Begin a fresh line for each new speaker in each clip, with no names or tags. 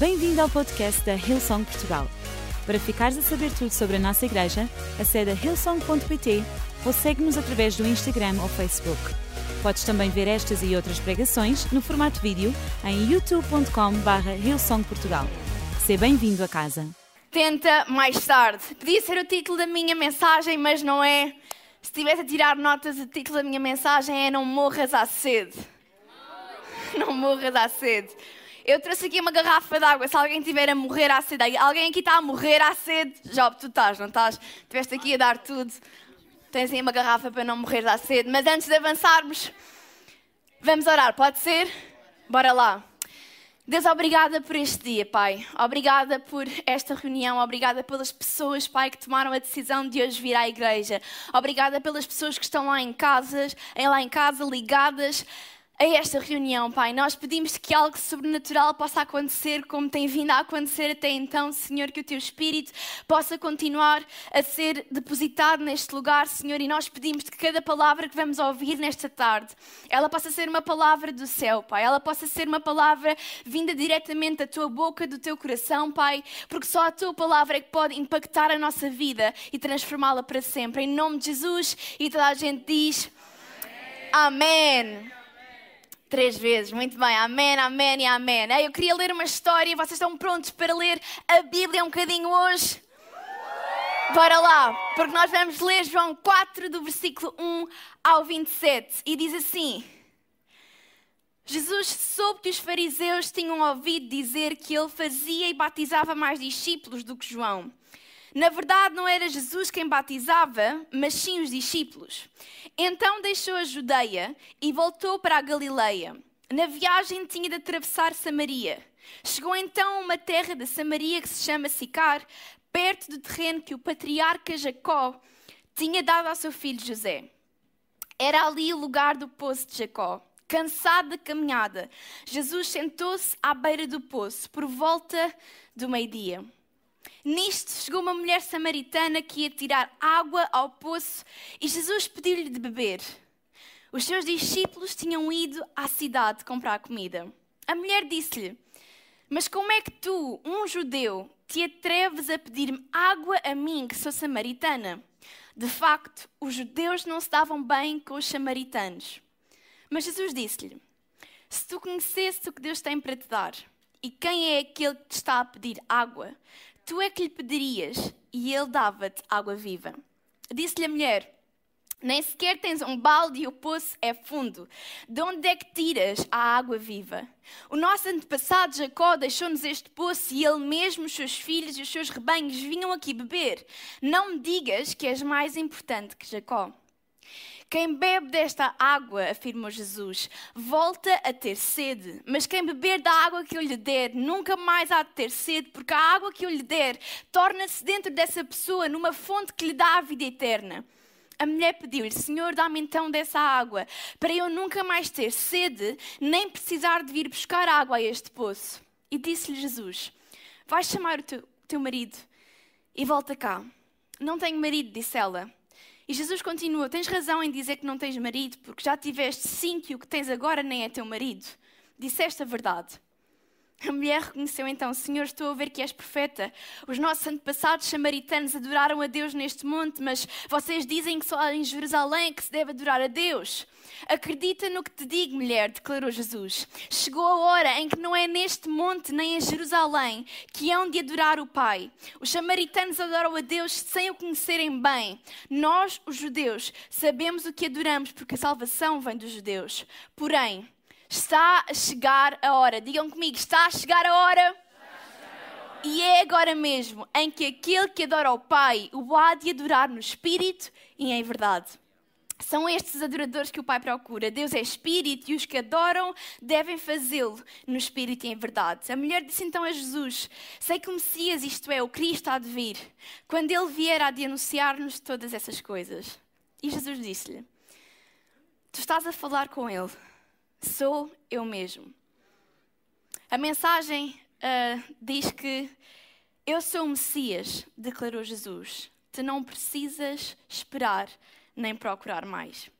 Bem-vindo ao podcast da Hillsong Portugal. Para ficares a saber tudo sobre a nossa igreja, acede a hillsong.pt ou segue-nos através do Instagram ou Facebook. Podes também ver estas e outras pregações no formato vídeo em youtube.com.br hillsongportugal. Seja bem-vindo a casa.
Tenta mais tarde. Podia ser o título da minha mensagem, mas não é. Se estivesse a tirar notas, o título da minha mensagem é Não morras à sede. Não morras à sede. Eu trouxe aqui uma garrafa de água. Se alguém estiver a morrer à sede, alguém aqui está a morrer à sede, Job, tu estás, não estás? Estiveste aqui a dar tudo. Tens aí uma garrafa para não morrer à sede. Mas antes de avançarmos, vamos orar, pode ser? Bora lá. Deus, obrigada por este dia, Pai. Obrigada por esta reunião. Obrigada pelas pessoas, Pai, que tomaram a decisão de hoje vir à igreja. Obrigada pelas pessoas que estão lá em casa, lá em casa ligadas a esta reunião, Pai. Nós pedimos que algo sobrenatural possa acontecer como tem vindo a acontecer até então, Senhor, que o Teu Espírito possa continuar a ser depositado neste lugar, Senhor, e nós pedimos que cada palavra que vamos ouvir nesta tarde, ela possa ser uma palavra do céu, Pai. Ela possa ser uma palavra vinda diretamente da Tua boca, do Teu coração, Pai, porque só a Tua palavra é que pode impactar a nossa vida e transformá-la para sempre. Em nome de Jesus, e toda a gente diz: Amém. Três vezes, muito bem. Amém, amém e amém. Eu queria ler uma história. Vocês estão prontos para ler a Bíblia um bocadinho hoje? Bora lá, porque nós vamos ler João 4, do versículo 1 ao 27. E diz assim: Jesus soube que os fariseus tinham ouvido dizer que ele fazia e batizava mais discípulos do que João. Na verdade, não era Jesus quem batizava, mas sim os discípulos. Então deixou a Judeia e voltou para a Galileia. Na viagem tinha de atravessar Samaria. Chegou então a uma terra de Samaria que se chama Sicar, perto do terreno que o patriarca Jacó tinha dado ao seu filho José. Era ali o lugar do poço de Jacó. Cansado da caminhada, Jesus sentou-se à beira do poço por volta do meio-dia. Nisto chegou uma mulher samaritana que ia tirar água ao poço e Jesus pediu-lhe de beber. Os seus discípulos tinham ido à cidade comprar comida. A mulher disse-lhe: Mas como é que tu, um judeu, te atreves a pedir-me água a mim, que sou samaritana? De facto, os judeus não se davam bem com os samaritanos. Mas Jesus disse-lhe: Se tu conhecesses o que Deus tem para te dar, e quem é aquele que te está a pedir água, tu é que lhe pedirias e ele dava-te água viva. Disse-lhe a mulher: Nem sequer tens um balde e o poço é fundo. De onde é que tiras a água viva? O nosso antepassado Jacó deixou-nos este poço e ele mesmo, os seus filhos e os seus rebanhos vinham aqui beber. Não me digas que és mais importante que Jacó. Quem bebe desta água, afirmou Jesus, volta a ter sede. Mas quem beber da água que eu lhe der, nunca mais há de ter sede, porque a água que eu lhe der torna-se dentro dessa pessoa numa fonte que lhe dá a vida eterna. A mulher pediu-lhe: Senhor, dá-me então dessa água, para eu nunca mais ter sede, nem precisar de vir buscar água a este poço. E disse-lhe Jesus: Vais chamar o teu, teu marido e volta cá. Não tenho marido, disse ela. E Jesus continua: Tens razão em dizer que não tens marido, porque já tiveste cinco e o que tens agora nem é teu marido. Disseste a verdade. A mulher reconheceu então: Senhor, estou a ver que és profeta. Os nossos antepassados samaritanos adoraram a Deus neste monte, mas vocês dizem que só em Jerusalém que se deve adorar a Deus. Acredita no que te digo, mulher, declarou Jesus. Chegou a hora em que não é neste monte nem em Jerusalém que hão de adorar o Pai. Os samaritanos adoram a Deus sem o conhecerem bem. Nós, os judeus, sabemos o que adoramos porque a salvação vem dos judeus. Porém, está a chegar a hora. Digam comigo, está a chegar a hora. E é agora mesmo em que aquele que adora o Pai o há de adorar no Espírito e em verdade. São estes adoradores que o Pai procura. Deus é Espírito e os que adoram devem fazê-lo no Espírito e em verdade. A mulher disse então a Jesus: Sei que o Messias, isto é, o Cristo, há de vir. Quando ele vier, há de anunciar-nos todas essas coisas. E Jesus disse-lhe: Tu estás a falar com ele. Sou eu mesmo. A mensagem uh, diz que eu sou o Messias, declarou Jesus. Tu não precisas esperar nem procurar mais.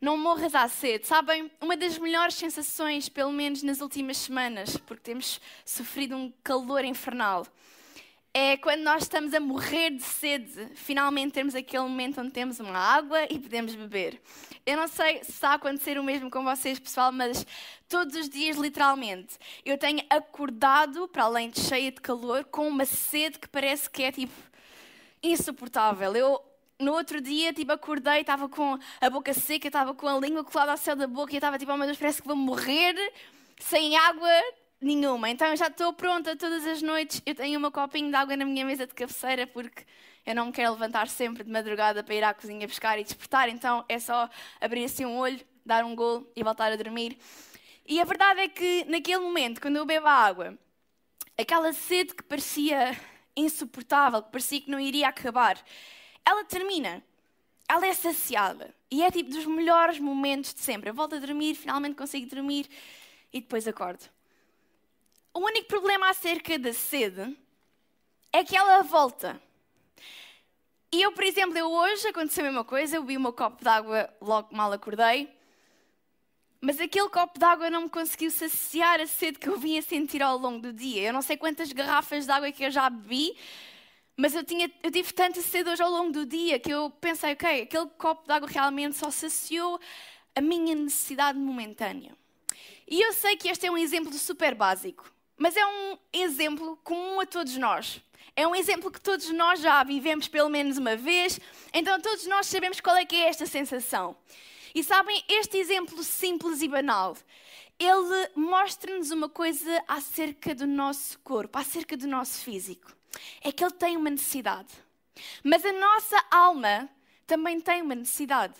Não morras à sede. Sabem, uma das melhores sensações, pelo menos nas últimas semanas, porque temos sofrido um calor infernal, é quando nós estamos a morrer de sede, finalmente temos aquele momento onde temos uma água e podemos beber. Eu não sei se está a acontecer o mesmo com vocês, pessoal, mas todos os dias, literalmente, eu tenho acordado, para além de cheia de calor, com uma sede que parece que é tipo insuportável. Eu no outro dia, tipo, acordei, estava com a boca seca, estava com a língua colada ao céu da boca e estava tipo, oh meu Deus, parece que vou morrer sem água nenhuma. Então eu já estou pronta todas as noites. Eu tenho um copinho de água na minha mesa de cabeceira porque eu não me quero levantar sempre de madrugada para ir à cozinha buscar e despertar. Então é só abrir assim um olho, dar um golo e voltar a dormir. E a verdade é que naquele momento, quando eu bebo a água, aquela sede que parecia insuportável, que parecia que não iria acabar, ela termina. Ela é saciada. E é tipo dos melhores momentos de sempre. Eu volto a dormir, finalmente consigo dormir e depois acordo. O único problema acerca da sede é que ela volta. E eu, por exemplo, eu hoje aconteceu a mesma coisa, eu bebi meu copo de água logo mal acordei, mas aquele copo de água não me conseguiu saciar a sede que eu vinha sentir ao longo do dia. Eu não sei quantas garrafas de água que eu já bebi, mas eu, tinha, eu tive tanta sede hoje ao longo do dia que eu pensei, ok, aquele copo de água realmente só saciou a minha necessidade momentânea. E eu sei que este é um exemplo super básico, mas é um exemplo comum a todos nós. É um exemplo que todos nós já vivemos pelo menos uma vez, então todos nós sabemos qual é que é esta sensação. E sabem, este exemplo simples e banal, ele mostra-nos uma coisa acerca do nosso corpo, acerca do nosso físico. É que ele tem uma necessidade. Mas a nossa alma também tem uma necessidade.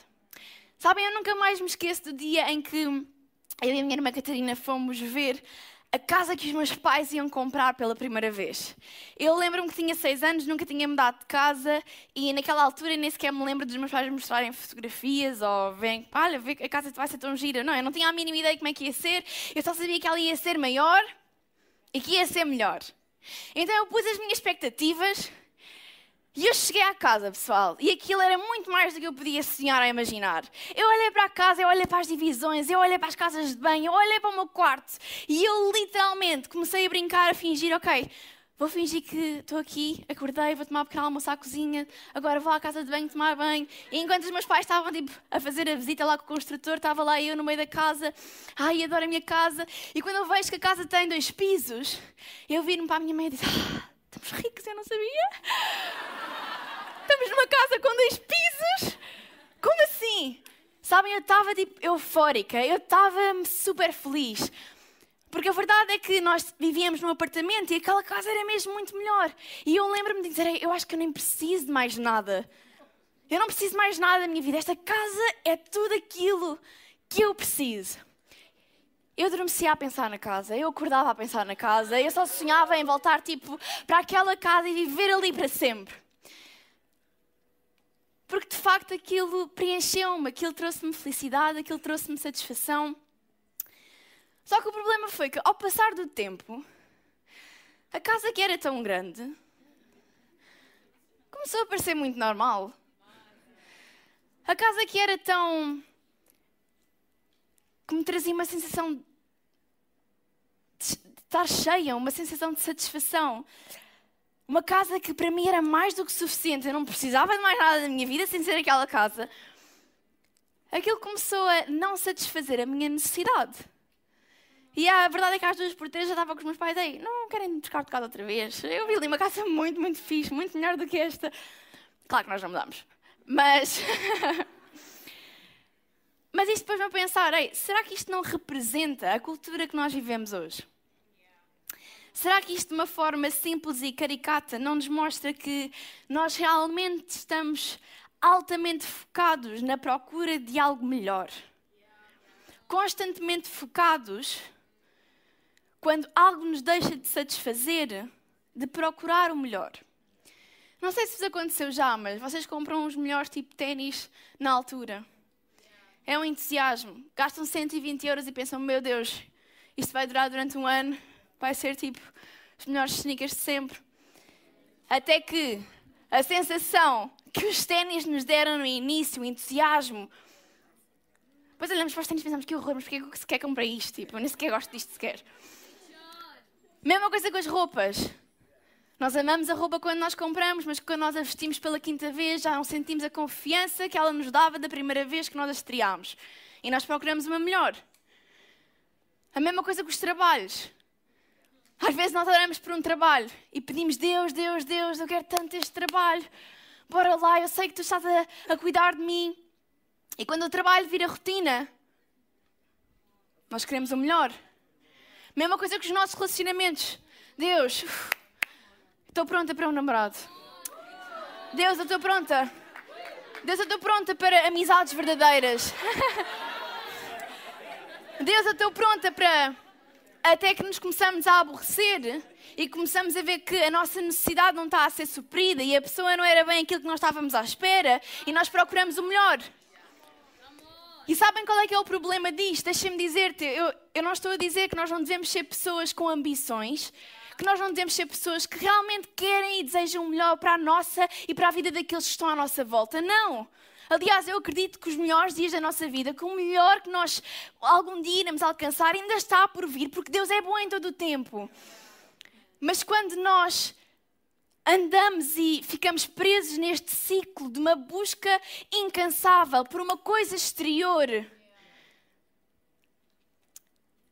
Sabem, eu nunca mais me esqueço do dia em que eu e a minha irmã Catarina fomos ver a casa que os meus pais iam comprar pela primeira vez. Eu lembro-me que tinha seis anos, nunca tinha mudado de casa e naquela altura nem sequer me lembro dos meus pais mostrarem fotografias ou verem, olha, a casa vai ser tão gira. Não, eu não tinha a mínima ideia de como é que ia ser, eu só sabia que ela ia ser maior e que ia ser melhor. Então eu pus as minhas expectativas e eu cheguei à casa, pessoal, e aquilo era muito mais do que eu podia sonhar a imaginar. Eu olhei para a casa, eu olhei para as divisões, eu olhei para as casas de banho, eu olhei para o meu quarto e eu literalmente comecei a brincar, a fingir, ok, vou fingir que estou aqui, acordei, vou tomar um pequeno almoço à cozinha, agora vou à casa de banho tomar banho. E enquanto os meus pais estavam tipo, a fazer a visita lá com o construtor, estava lá eu no meio da casa, ai, adoro a minha casa. E quando eu vejo que a casa tem dois pisos, eu viro-me para a minha mãe e disse, ah, estamos ricos, eu não sabia. Estamos numa casa com dois pisos? Como assim? Sabem, eu estava tipo eufórica, eu estava super feliz. Porque a verdade é que nós vivíamos num apartamento e aquela casa era mesmo muito melhor. E eu lembro-me de dizer, eu acho que eu nem preciso de mais nada. Eu não preciso mais nada da minha vida. Esta casa é tudo aquilo que eu preciso. Eu adormecia a pensar na casa, eu acordava a pensar na casa, eu só sonhava em voltar tipo para aquela casa e viver ali para sempre. Porque de facto aquilo preencheu-me, aquilo trouxe-me felicidade, aquilo trouxe-me satisfação. Só que o problema foi que, ao passar do tempo, a casa que era tão grande começou a parecer muito normal. A casa que era tão. Que me trazia uma sensação de estar cheia, uma sensação de satisfação. Uma casa que para mim era mais do que suficiente, eu não precisava de mais nada da minha vida sem ser aquela casa. Aquilo começou a não satisfazer a minha necessidade. E a verdade é que às duas por três já estava com os meus pais aí, não querem buscar de casa outra vez. Eu vi ali uma casa muito, muito fixe, muito melhor do que esta. Claro que nós não mudamos. Mas. Mas isto depois me pensar, ei, será que isto não representa a cultura que nós vivemos hoje? Será que isto, de uma forma simples e caricata, não nos mostra que nós realmente estamos altamente focados na procura de algo melhor? Constantemente focados quando algo nos deixa de satisfazer, de procurar o melhor. Não sei se vos aconteceu já, mas vocês compram os melhores tipo de ténis na altura. É um entusiasmo. Gastam 120 euros e pensam: meu Deus, isto vai durar durante um ano vai ser tipo os melhores sneakers de sempre. Até que a sensação que os ténis nos deram no início, o entusiasmo, Depois olhamos para os ténis e pensamos que horror, mas porquê que sequer comprei isto? Tipo, eu nem sequer gosto disto sequer. Mesma coisa com as roupas. Nós amamos a roupa quando nós compramos, mas quando nós a vestimos pela quinta vez já não sentimos a confiança que ela nos dava da primeira vez que nós a estreámos. E nós procuramos uma melhor. A mesma coisa com os trabalhos. Às vezes nós oramos por um trabalho e pedimos: Deus, Deus, Deus, eu quero tanto este trabalho. Bora lá, eu sei que tu estás a, a cuidar de mim. E quando o trabalho vira rotina, nós queremos o melhor. Mesma coisa com os nossos relacionamentos. Deus, estou pronta para um namorado. Deus, eu estou pronta. Deus, eu estou pronta para amizades verdadeiras. Deus, eu estou pronta para. Até que nos começamos a aborrecer e começamos a ver que a nossa necessidade não está a ser suprida e a pessoa não era bem aquilo que nós estávamos à espera e nós procuramos o melhor. E sabem qual é que é o problema disto? Deixem-me dizer-te, eu, eu não estou a dizer que nós não devemos ser pessoas com ambições, que nós não devemos ser pessoas que realmente querem e desejam o melhor para a nossa e para a vida daqueles que estão à nossa volta. Não! Aliás, eu acredito que os melhores dias da nossa vida, que o melhor que nós algum dia iremos alcançar, ainda está por vir, porque Deus é bom em todo o tempo. Mas quando nós andamos e ficamos presos neste ciclo de uma busca incansável por uma coisa exterior.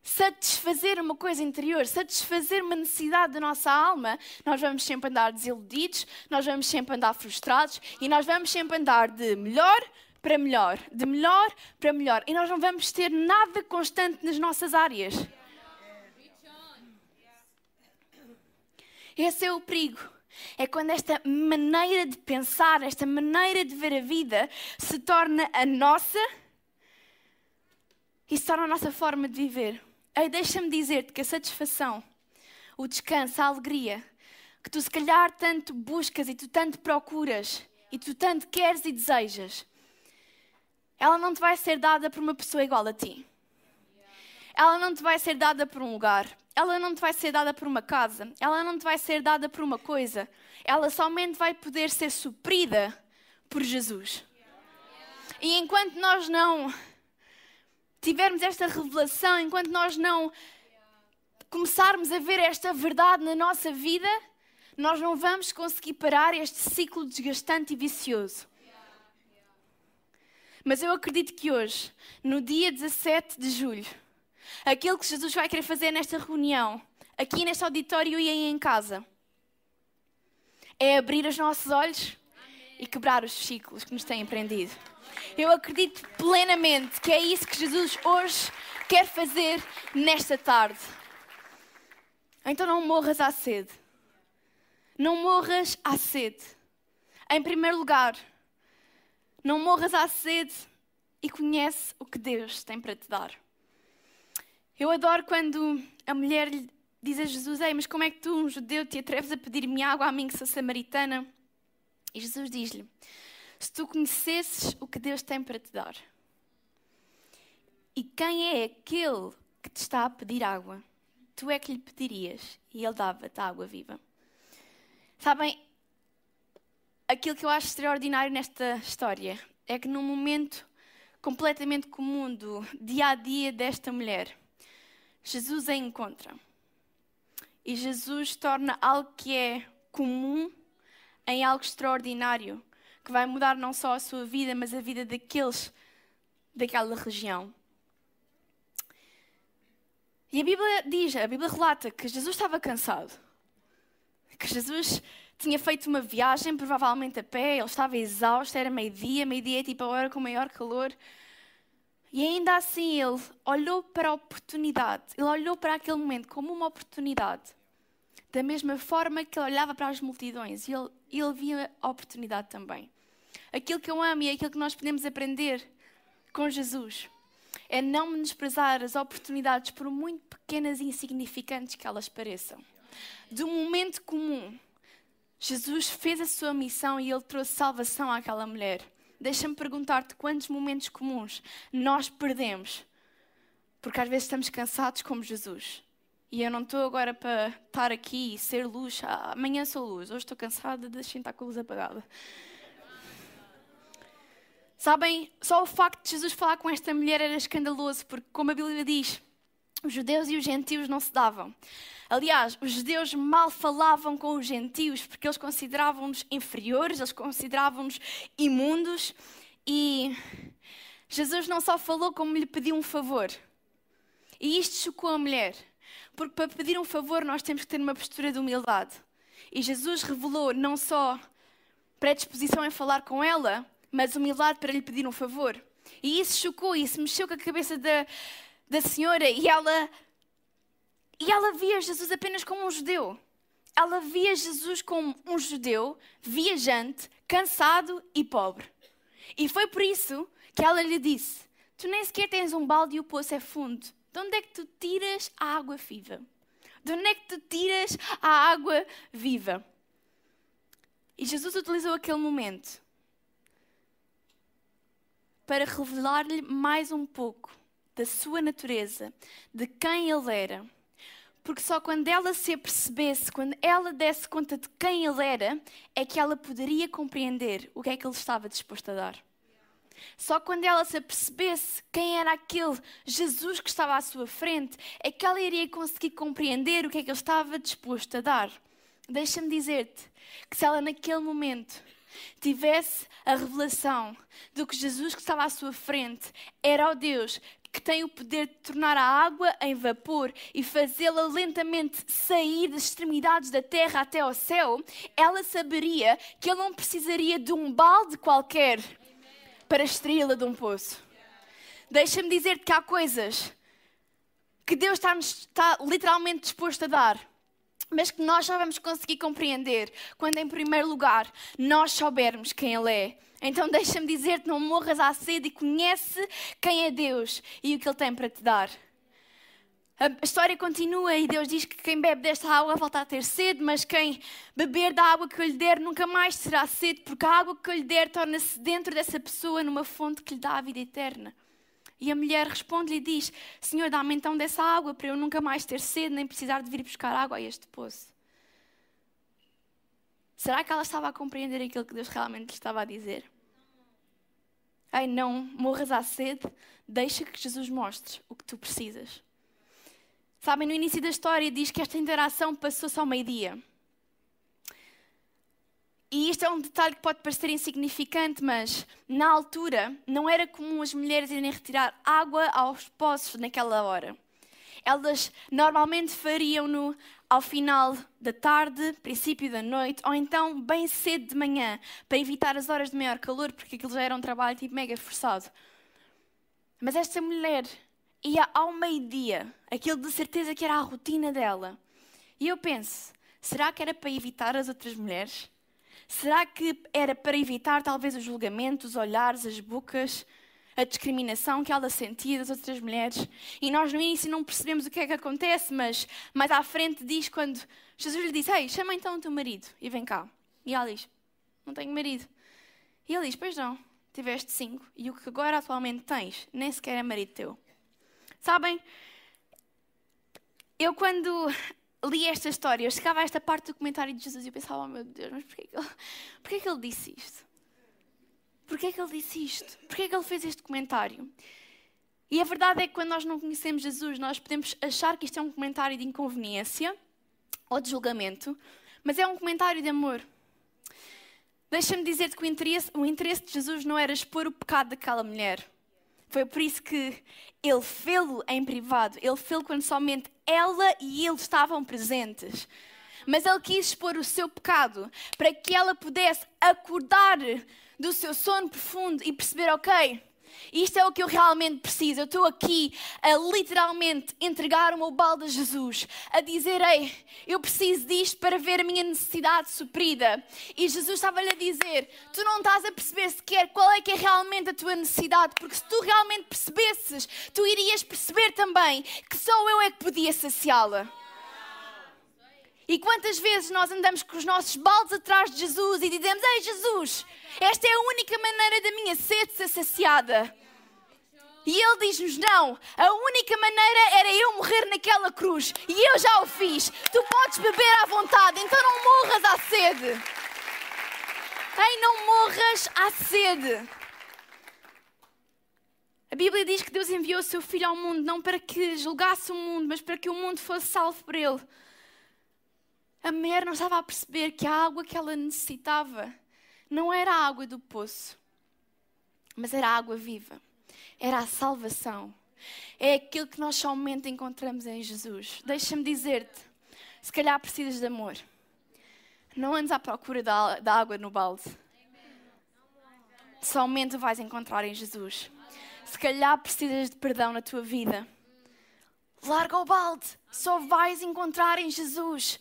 Satisfazer uma coisa interior, satisfazer uma necessidade da nossa alma, nós vamos sempre andar desiludidos, nós vamos sempre andar frustrados e nós vamos sempre andar de melhor para melhor, de melhor para melhor. E nós não vamos ter nada constante nas nossas áreas. Esse é o perigo é quando esta maneira de pensar, esta maneira de ver a vida se torna a nossa e se torna a nossa forma de viver. Ei, deixa-me dizer-te que a satisfação, o descanso, a alegria, que tu se calhar tanto buscas e tu tanto procuras e tu tanto queres e desejas, ela não te vai ser dada por uma pessoa igual a ti. Ela não te vai ser dada por um lugar ela não te vai ser dada por uma casa, ela não te vai ser dada por uma coisa, ela somente vai poder ser suprida por Jesus. E enquanto nós não tivermos esta revelação, enquanto nós não começarmos a ver esta verdade na nossa vida, nós não vamos conseguir parar este ciclo desgastante e vicioso. Mas eu acredito que hoje, no dia 17 de julho, Aquilo que Jesus vai querer fazer nesta reunião, aqui neste auditório e aí em casa, é abrir os nossos olhos e quebrar os ciclos que nos têm prendido. Eu acredito plenamente que é isso que Jesus hoje quer fazer nesta tarde. Então não morras à sede. Não morras à sede. Em primeiro lugar, não morras à sede e conhece o que Deus tem para te dar. Eu adoro quando a mulher lhe diz a Jesus: Ei, mas como é que tu, um judeu, te atreves a pedir-me água a mim que sou samaritana? E Jesus diz-lhe: Se tu conhecesses o que Deus tem para te dar, e quem é aquele que te está a pedir água, tu é que lhe pedirias e ele dava-te água viva. Sabem, aquilo que eu acho extraordinário nesta história é que num momento completamente comum do dia a dia desta mulher, Jesus a encontra. E Jesus torna algo que é comum em algo extraordinário, que vai mudar não só a sua vida, mas a vida daqueles daquela região. E a Bíblia diz, a Bíblia relata que Jesus estava cansado. Que Jesus tinha feito uma viagem, provavelmente a pé, ele estava exausto, era meio-dia, meio-dia é tipo a hora com maior calor. E ainda assim ele olhou para a oportunidade, ele olhou para aquele momento como uma oportunidade. Da mesma forma que ele olhava para as multidões, ele, ele via a oportunidade também. Aquilo que eu amo e aquilo que nós podemos aprender com Jesus é não menosprezar as oportunidades, por muito pequenas e insignificantes que elas pareçam. Um momento comum, Jesus fez a sua missão e ele trouxe salvação àquela mulher. Deixa-me perguntar-te quantos momentos comuns nós perdemos porque às vezes estamos cansados como Jesus. E eu não estou agora para estar aqui e ser luz. Ah, amanhã sou luz, hoje estou cansada, deixem estar com a luz apagada. Sabem, só o facto de Jesus falar com esta mulher era escandaloso, porque, como a Bíblia diz, os judeus e os gentios não se davam. Aliás, os judeus mal falavam com os gentios porque eles consideravam-nos inferiores, eles consideravam-nos imundos e Jesus não só falou como lhe pediu um favor. E isto chocou a mulher, porque para pedir um favor nós temos que ter uma postura de humildade. E Jesus revelou não só predisposição em falar com ela, mas humildade para lhe pedir um favor. E isso chocou, isso mexeu com a cabeça da, da senhora e ela, e ela via Jesus apenas como um judeu. Ela via Jesus como um judeu, viajante, cansado e pobre. E foi por isso que ela lhe disse: Tu nem sequer tens um balde e o poço é fundo. De onde é que tu tiras a água viva? De onde é que tu tiras a água viva? E Jesus utilizou aquele momento para revelar-lhe mais um pouco da sua natureza, de quem ele era. Porque só quando ela se apercebesse, quando ela desse conta de quem ele era, é que ela poderia compreender o que é que ele estava disposto a dar. Só quando ela se apercebesse quem era aquele Jesus que estava à sua frente, é que ela iria conseguir compreender o que é que ele estava disposto a dar. Deixa-me dizer-te que se ela naquele momento tivesse a revelação do que Jesus que estava à sua frente era o Deus que tem o poder de tornar a água em vapor e fazê-la lentamente sair das extremidades da terra até ao céu, ela saberia que ele não precisaria de um balde qualquer para extraí-la de um poço. Deixa-me dizer-te que há coisas que Deus está, está literalmente disposto a dar mas que nós só vamos conseguir compreender quando, em primeiro lugar, nós soubermos quem Ele é. Então, deixa-me dizer-te: não morras à sede e conhece quem é Deus e o que Ele tem para te dar. A história continua e Deus diz que quem bebe desta água volta a ter sede, mas quem beber da água que eu lhe der nunca mais terá sede, porque a água que eu lhe der torna-se dentro dessa pessoa numa fonte que lhe dá a vida eterna. E a mulher responde-lhe e diz: Senhor, dá-me então dessa água para eu nunca mais ter sede nem precisar de vir buscar água a este poço. Será que ela estava a compreender aquilo que Deus realmente lhe estava a dizer? Ai, não morras à sede, deixa que Jesus mostre o que tu precisas. Sabem, no início da história diz que esta interação passou-se ao meio-dia. E isto é um detalhe que pode parecer insignificante, mas na altura não era comum as mulheres irem retirar água aos poços naquela hora. Elas normalmente fariam-no ao final da tarde, princípio da noite, ou então bem cedo de manhã, para evitar as horas de maior calor, porque aquilo já era um trabalho tipo mega forçado. Mas esta mulher ia ao meio-dia, aquilo de certeza que era a rotina dela. E eu penso, será que era para evitar as outras mulheres? Será que era para evitar talvez o julgamento, os olhares, as bocas, a discriminação que ela sentia das outras mulheres? E nós no início não percebemos o que é que acontece, mas mais à frente diz quando Jesus lhe diz: Ei, chama então o teu marido e vem cá. E ela diz: Não tenho marido. E ele diz: Pois não, tiveste cinco, e o que agora atualmente tens nem sequer é marido teu. Sabem, eu quando li esta história, eu chegava a esta parte do comentário de Jesus e eu pensava, oh meu Deus, mas porquê que ele, porquê que ele disse isto? Porquê que ele disse isto? Porquê que ele fez este comentário? E a verdade é que quando nós não conhecemos Jesus, nós podemos achar que isto é um comentário de inconveniência ou de julgamento, mas é um comentário de amor. Deixa-me dizer-te que o interesse, o interesse de Jesus não era expor o pecado daquela mulher. Foi por isso que ele fê-lo em privado. Ele fê-lo quando somente ela e ele estavam presentes. Mas ele quis expor o seu pecado para que ela pudesse acordar do seu sono profundo e perceber: ok, isto é o que eu realmente preciso. Eu estou aqui a literalmente entregar o meu balde a Jesus, a dizer: Ei, eu preciso disto para ver a minha necessidade suprida. E Jesus estava-lhe a dizer: Tu não estás a perceber sequer qual é que é realmente a tua necessidade, porque se tu realmente percebesses, tu irias perceber também que só eu é que podia saciá-la. E quantas vezes nós andamos com os nossos baldes atrás de Jesus e dizemos: Ei, Jesus, esta é a única maneira da minha sede ser saciada. E ele diz-nos: Não, a única maneira era eu morrer naquela cruz. E eu já o fiz. Tu podes beber à vontade, então não morras à sede. Ei, não morras à sede. A Bíblia diz que Deus enviou o seu Filho ao mundo não para que julgasse o mundo, mas para que o mundo fosse salvo por ele. A mulher não estava a perceber que a água que ela necessitava não era a água do poço, mas era a água viva, era a salvação. É aquilo que nós somente encontramos em Jesus. Deixa-me dizer-te: se calhar precisas de amor. Não andes à procura da, da água no balde. Somente vais encontrar em Jesus. Se calhar precisas de perdão na tua vida. Larga o balde. Só vais encontrar em Jesus.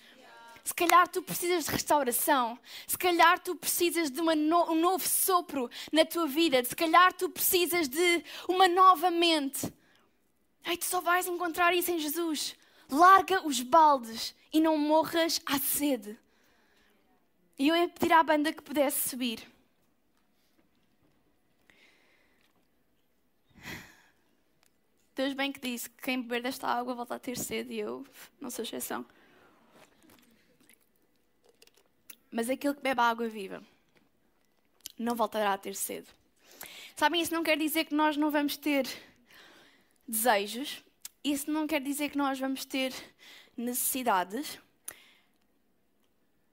Se calhar tu precisas de restauração. Se calhar tu precisas de no, um novo sopro na tua vida. Se calhar tu precisas de uma nova mente. Ei, tu só vais encontrar isso em Jesus. Larga os baldes e não morras à sede. E eu ia pedir à banda que pudesse subir. Deus bem que disse que quem beber desta água volta a ter sede e eu não sou exceção. Mas aquele que bebe a água viva não voltará a ter sede. Sabem, isso não quer dizer que nós não vamos ter desejos, isso não quer dizer que nós vamos ter necessidades.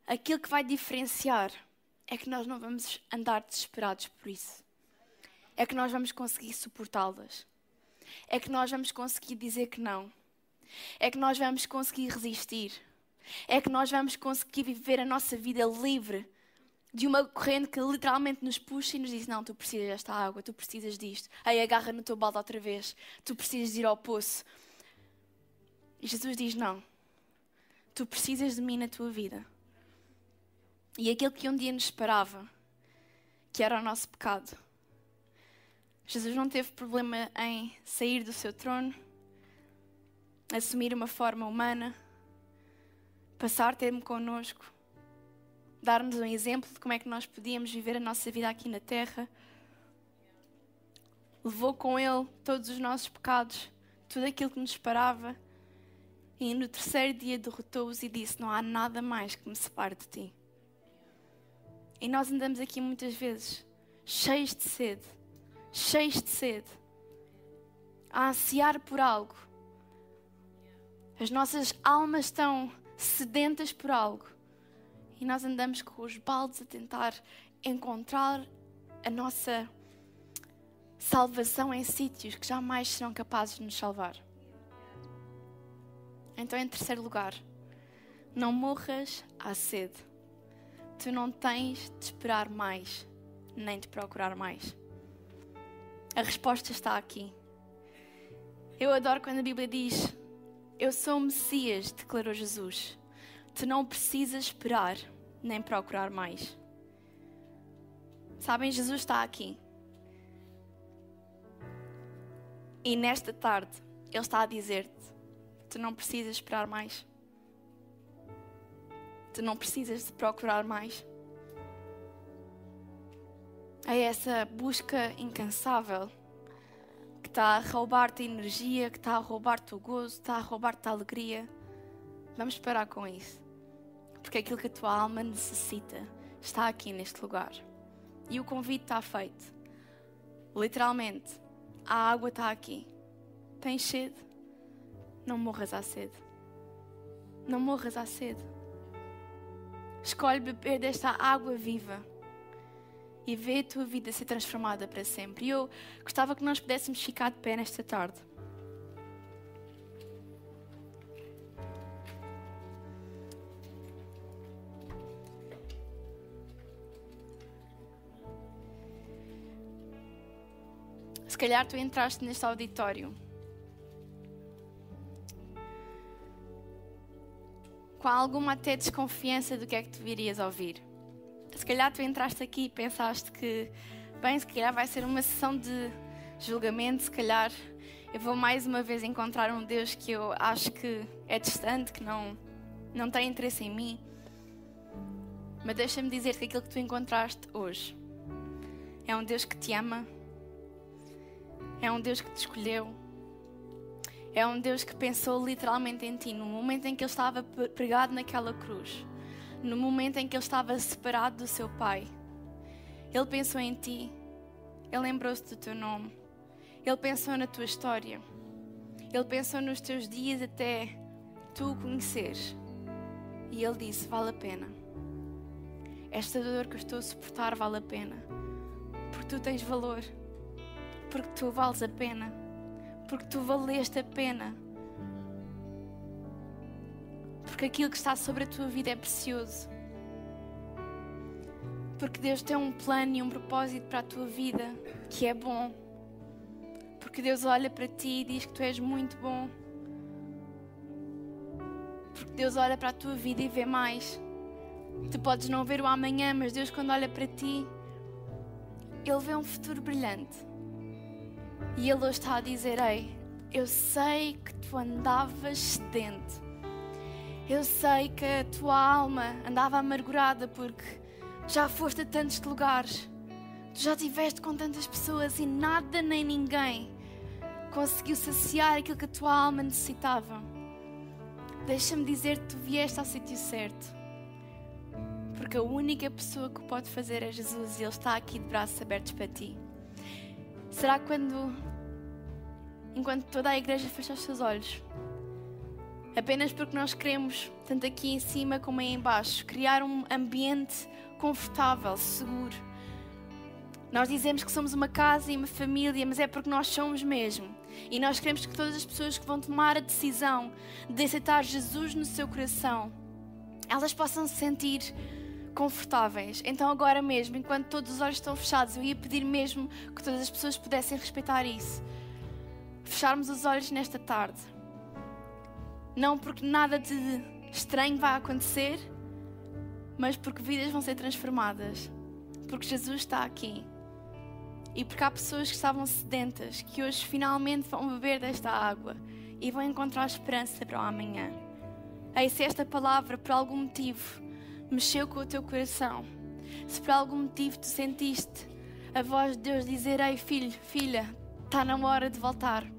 Aquilo que vai diferenciar é que nós não vamos andar desesperados por isso. É que nós vamos conseguir suportá-las é que nós vamos conseguir dizer que não. É que nós vamos conseguir resistir. É que nós vamos conseguir viver a nossa vida livre de uma corrente que literalmente nos puxa e nos diz: Não, tu precisas desta água, tu precisas disto. Aí agarra no teu balde outra vez, tu precisas ir ao poço. E Jesus diz: Não, tu precisas de mim na tua vida. E aquilo que um dia nos esperava, que era o nosso pecado, Jesus não teve problema em sair do seu trono, assumir uma forma humana, passar tempo connosco, dar-nos um exemplo de como é que nós podíamos viver a nossa vida aqui na terra. Levou com ele todos os nossos pecados, tudo aquilo que nos parava, e no terceiro dia derrotou-os e disse: Não há nada mais que me separe de ti. E nós andamos aqui muitas vezes cheios de sede cheios de sede, a ansiar por algo. As nossas almas estão sedentas por algo. E nós andamos com os baldes a tentar encontrar a nossa salvação em sítios que jamais serão capazes de nos salvar. Então, em terceiro lugar, não morras à sede. Tu não tens de esperar mais, nem de procurar mais. A resposta está aqui. Eu adoro quando a Bíblia diz: Eu sou o Messias, declarou Jesus. Tu não precisas esperar nem procurar mais. Sabem, Jesus está aqui. E nesta tarde, Ele está a dizer-te: Tu não precisas esperar mais. Tu não precisas de procurar mais a essa busca incansável está a roubar-te energia, que está a roubar-te o gozo, está a roubar-te a alegria. Vamos parar com isso. Porque aquilo que a tua alma necessita está aqui neste lugar. E o convite está feito. Literalmente, a água está aqui. Tens sede? Não morras à sede. Não morras à sede. Escolhe beber desta água viva e ver a tua vida ser transformada para sempre. E eu gostava que nós pudéssemos ficar de pé nesta tarde. Se calhar tu entraste neste auditório com alguma até desconfiança do que é que tu virias ouvir se calhar tu entraste aqui e pensaste que, bem, se calhar vai ser uma sessão de julgamento, se calhar eu vou mais uma vez encontrar um Deus que eu acho que é distante, que não, não tem interesse em mim. Mas deixa-me dizer que aquilo que tu encontraste hoje é um Deus que te ama, é um Deus que te escolheu, é um Deus que pensou literalmente em ti no momento em que Ele estava pregado naquela cruz no momento em que ele estava separado do seu pai. Ele pensou em ti, ele lembrou-se do teu nome, Ele pensou na tua história. Ele pensou nos teus dias até tu o conheceres. E ele disse: Vale a pena. Esta dor que eu estou a suportar vale a pena. Porque tu tens valor. Porque tu vales a pena. Porque tu valeste a pena. Porque aquilo que está sobre a tua vida é precioso. Porque Deus tem um plano e um propósito para a tua vida que é bom. Porque Deus olha para ti e diz que tu és muito bom. Porque Deus olha para a tua vida e vê mais. Tu podes não ver o amanhã, mas Deus, quando olha para ti, Ele vê um futuro brilhante. E Ele hoje está a dizer: Ei, eu sei que tu andavas sedento. Eu sei que a tua alma andava amargurada porque já foste a tantos lugares. Tu já estiveste com tantas pessoas e nada nem ninguém conseguiu saciar aquilo que a tua alma necessitava. Deixa-me dizer que tu vieste ao sítio certo. Porque a única pessoa que pode fazer é Jesus e Ele está aqui de braços abertos para ti. Será quando, enquanto toda a igreja fecha os seus olhos, apenas porque nós queremos, tanto aqui em cima como aí embaixo, criar um ambiente confortável, seguro. Nós dizemos que somos uma casa e uma família, mas é porque nós somos mesmo. E nós queremos que todas as pessoas que vão tomar a decisão de aceitar Jesus no seu coração, elas possam se sentir confortáveis. Então, agora mesmo, enquanto todos os olhos estão fechados, eu ia pedir mesmo que todas as pessoas pudessem respeitar isso. Fecharmos os olhos nesta tarde. Não porque nada de estranho vai acontecer, mas porque vidas vão ser transformadas. Porque Jesus está aqui. E porque há pessoas que estavam sedentas, que hoje finalmente vão beber desta água e vão encontrar esperança para o amanhã. Ei, se esta palavra, por algum motivo, mexeu com o teu coração, se por algum motivo tu sentiste a voz de Deus dizer: Ei, filho, filha, está na hora de voltar.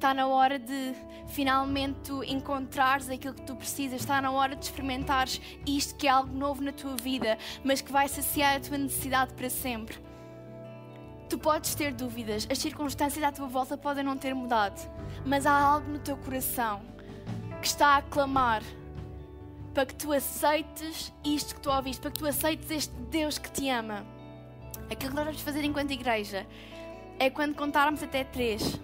Está na hora de finalmente encontrares aquilo que tu precisas. Está na hora de experimentares isto que é algo novo na tua vida, mas que vai saciar a tua necessidade para sempre. Tu podes ter dúvidas, as circunstâncias à tua volta podem não ter mudado, mas há algo no teu coração que está a clamar para que tu aceites isto que tu ouviste, para que tu aceites este Deus que te ama. Aquilo que nós vamos fazer enquanto igreja é quando contarmos até três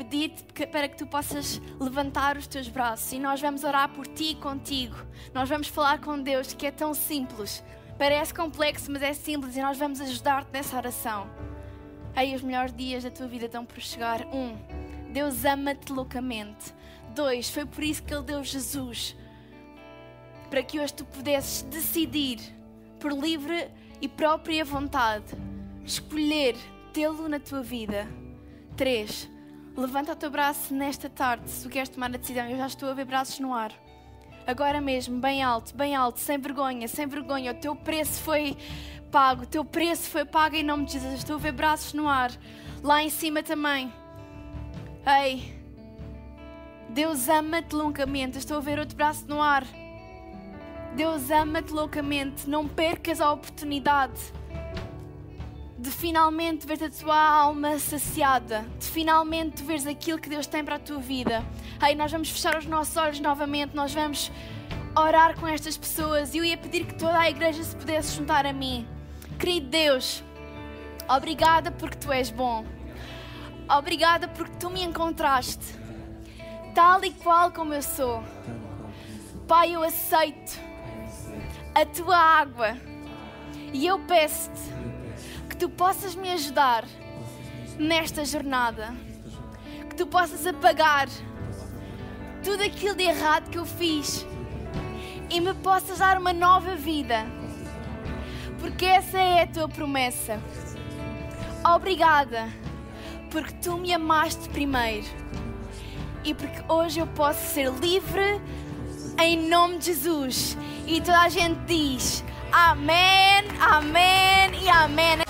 pedir-te para que tu possas levantar os teus braços e nós vamos orar por ti e contigo. Nós vamos falar com Deus que é tão simples. Parece complexo, mas é simples e nós vamos ajudar-te nessa oração. Aí os melhores dias da tua vida estão por chegar. Um, Deus ama-te loucamente. Dois, foi por isso que Ele deu Jesus. Para que hoje tu pudesses decidir, por livre e própria vontade, escolher tê-lo na tua vida. Três, Levanta o teu braço nesta tarde se tu queres tomar a decisão. Eu já estou a ver braços no ar. Agora mesmo, bem alto, bem alto, sem vergonha, sem vergonha. O teu preço foi pago, o teu preço foi pago em nome de Jesus. Estou a ver braços no ar. Lá em cima também. Ei, Deus ama-te loucamente. Estou a ver outro braço no ar. Deus ama-te loucamente. Não percas a oportunidade de finalmente ver a tua alma saciada, de finalmente veres aquilo que Deus tem para a tua vida. Aí nós vamos fechar os nossos olhos novamente, nós vamos orar com estas pessoas e eu ia pedir que toda a igreja se pudesse juntar a mim. Querido Deus, obrigada porque tu és bom. Obrigada porque tu me encontraste, tal e qual como eu sou. Pai, eu aceito a tua água e eu peço-te tu possas me ajudar nesta jornada, que tu possas apagar tudo aquilo de errado que eu fiz e me possas dar uma nova vida, porque essa é a tua promessa. Obrigada, porque tu me amaste primeiro e porque hoje eu posso ser livre em nome de Jesus. E toda a gente diz: Amém, Amém e Amém.